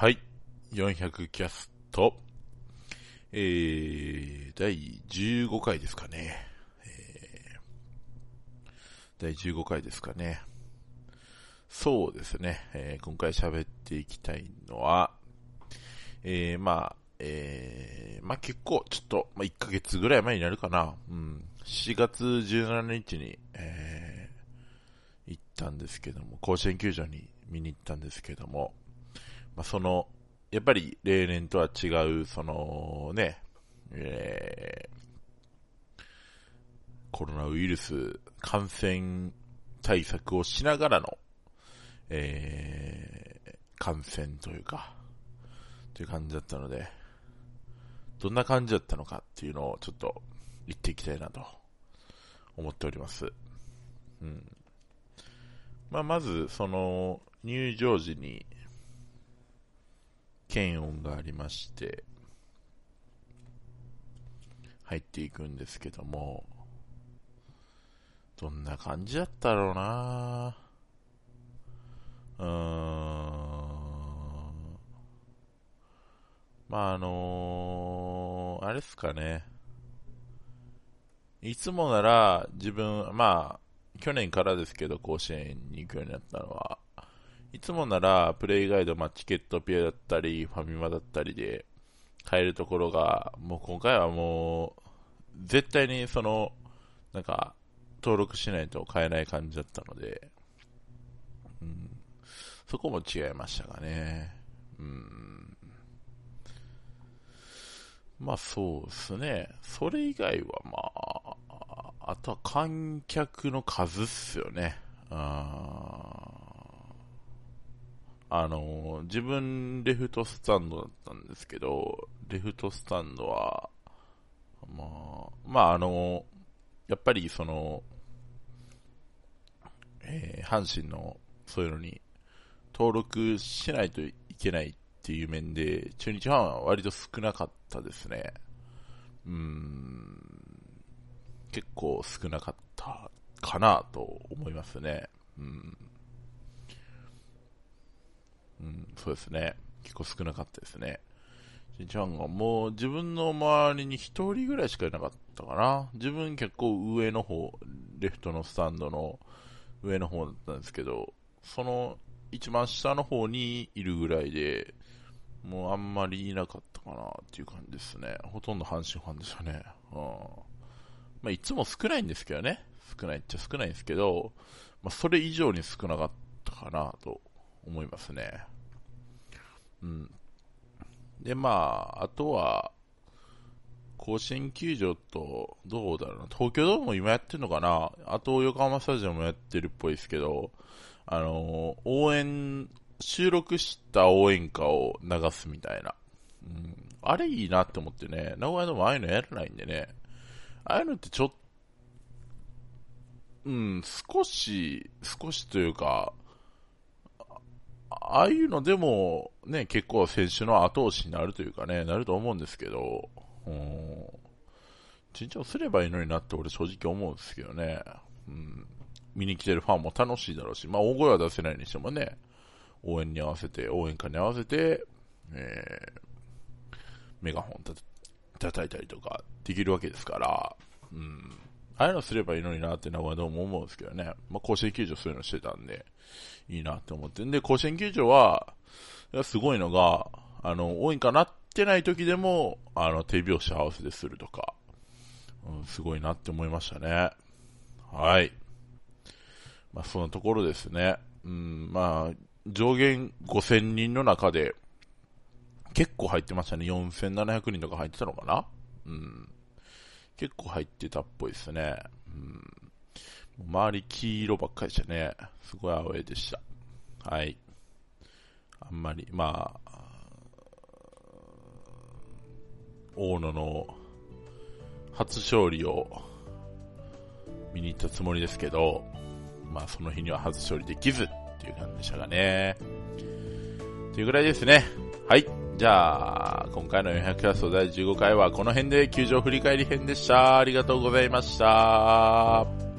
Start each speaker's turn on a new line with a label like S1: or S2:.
S1: はい。400キャスト、えー、第15回ですかね。えー、第15回ですかね。そうですね。えー、今回喋っていきたいのは、えー、まあ、えー、まあ結構、ちょっと、まあ1ヶ月ぐらい前になるかな。うん。4月17日に、えー、行ったんですけども、甲子園球場に見に行ったんですけども、まあその、やっぱり例年とは違う、そのね、えー、コロナウイルス感染対策をしながらの、えー、感染というか、という感じだったので、どんな感じだったのかっていうのをちょっと言っていきたいなと思っております。うん。まあ、まず、その、入場時に、検温がありまして、入っていくんですけども、どんな感じだったろうなうーん。まあ、あのー、あれっすかね。いつもなら自分、まあ、去年からですけど、甲子園に行くようになったのは、いつもなら、プレイガイド、まあ、チケットピアだったり、ファミマだったりで買えるところが、もう今回はもう、絶対にその、なんか、登録しないと買えない感じだったので、うん、そこも違いましたがね。うん、まあそうですね。それ以外はまあ、あとは観客の数っすよね。ああの、自分レフトスタンドだったんですけど、レフトスタンドは、まあ、まああの、やっぱりその、えー、阪神のそういうのに登録しないといけないっていう面で、中日ファンは割と少なかったですね。うん、結構少なかったかなと思いますね。うんうん、そうですね。結構少なかったですね。しんちゃんがもう自分の周りに一人ぐらいしかいなかったかな。自分結構上の方、レフトのスタンドの上の方だったんですけど、その一番下の方にいるぐらいで、もうあんまりいなかったかなっていう感じですね。ほとんど阪神ファンですよね。うん。まあ、いつも少ないんですけどね。少ないっちゃ少ないんですけど、まあ、それ以上に少なかったかなと思いますね。うん。で、まあ、あとは、甲子園球場と、どうだろうな、東京ドームも今やってるのかな。あと横浜スタジアムもやってるっぽいですけど、あの応援、収録した応援歌を流すみたいな。うん、あれいいなって思ってね、名古屋でもああいうのやらないんでね、ああいうのってちょっと、うん、少し、少しというか、ああいうのでも、ね、結構選手の後押しになるというかね、なると思うんですけど、うん、緊張すればいいのになって俺正直思うんですけどね、うん、見に来てるファンも楽しいだろうし、まあ大声は出せないにしてもね、応援に合わせて、応援歌に合わせて、えー、メガホンた叩いたりとかできるわけですから、うん、ああいうのすればいいのになって名古屋ドーム思うんですけどね、まあ甲子園球場そういうのしてたんで、いいなって思って。んで、甲子園球場は、すごいのが、あの、応援歌なってない時でも、あの、手拍子合わせでするとか、うん、すごいなって思いましたね。はい。まあ、そのところですね。うん、まあ、上限5000人の中で、結構入ってましたね。4700人とか入ってたのかなうん。結構入ってたっぽいですね。うん。周り黄色ばっかりでしたね。すごいアウェイでした。はい。あんまり、まあ、大野の初勝利を見に行ったつもりですけど、まあその日には初勝利できずっていう感じでしたがね。というぐらいですね。はい。じゃあ、今回の400キャスト第15回はこの辺で球場振り返り編でした。ありがとうございました。